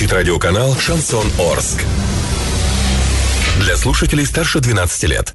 Звучит радиоканал «Шансон Орск». Для слушателей старше 12 лет.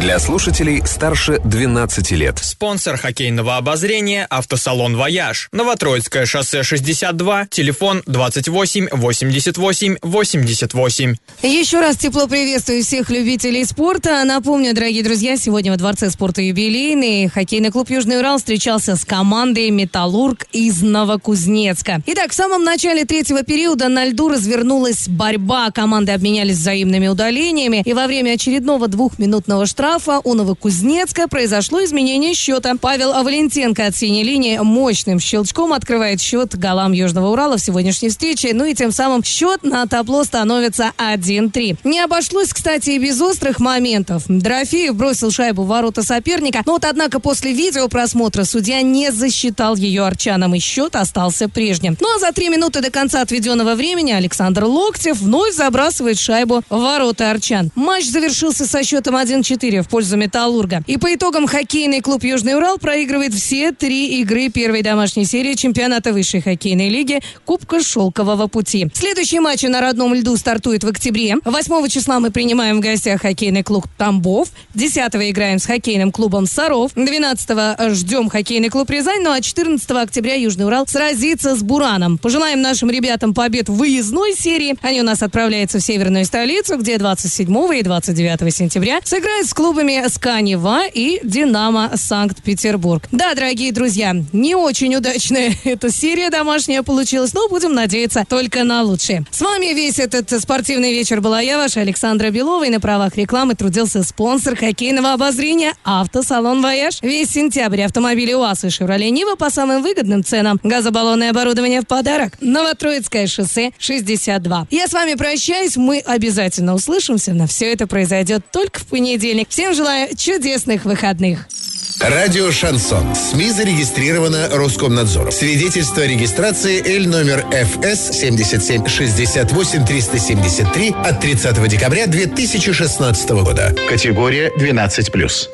Для слушателей старше 12 лет. Спонсор хоккейного обозрения «Автосалон Вояж». Новотроицкое шоссе 62, телефон 28 88 88. Еще раз тепло приветствую всех любителей спорта. Напомню, дорогие друзья, сегодня во Дворце спорта юбилейный хоккейный клуб «Южный Урал» встречался с командой «Металлург» из Новокузнецка. Итак, в самом начале третьего периода на льду развернулась борьба. Команды обменялись взаимными удалениями. И во время очередного двухминутного штрафа штрафа у Новокузнецка произошло изменение счета. Павел Валентенко от синей линии мощным щелчком открывает счет голам Южного Урала в сегодняшней встрече. Ну и тем самым счет на табло становится 1-3. Не обошлось, кстати, и без острых моментов. Дорофеев бросил шайбу в ворота соперника. Но вот, однако, после видеопросмотра судья не засчитал ее арчанам, и счет остался прежним. Ну а за три минуты до конца отведенного времени Александр Локтев вновь забрасывает шайбу в ворота арчан. Матч завершился со счетом 1-4 в пользу «Металлурга». И по итогам хоккейный клуб «Южный Урал» проигрывает все три игры первой домашней серии чемпионата высшей хоккейной лиги Кубка Шелкового пути. Следующий матч на родном льду стартует в октябре. 8 числа мы принимаем в гостях хоккейный клуб «Тамбов». 10 играем с хоккейным клубом «Саров». 12 ждем хоккейный клуб «Рязань». Ну а 14 октября «Южный Урал» сразится с «Бураном». Пожелаем нашим ребятам побед в выездной серии. Они у нас отправляются в северную столицу, где 27 и 29 сентября сыграют с клубом клубами СКА-Нева и Динамо Санкт-Петербург. Да, дорогие друзья, не очень удачная эта серия домашняя получилась, но будем надеяться только на лучшее. С вами весь этот спортивный вечер была я, ваша Александра Белова, и на правах рекламы трудился спонсор хоккейного обозрения «Автосалон Вояж». Весь сентябрь автомобили УАЗ и «Шевроле Нива» по самым выгодным ценам. Газобаллонное оборудование в подарок. Новотроицкое шоссе 62. Я с вами прощаюсь, мы обязательно услышимся, но все это произойдет только в понедельник. Всем желаю чудесных выходных. Радио «Шансон». СМИ зарегистрировано Роскомнадзором. Свидетельство о регистрации Л номер ФС 7768 373 от 30 декабря 2016 года. Категория 12+.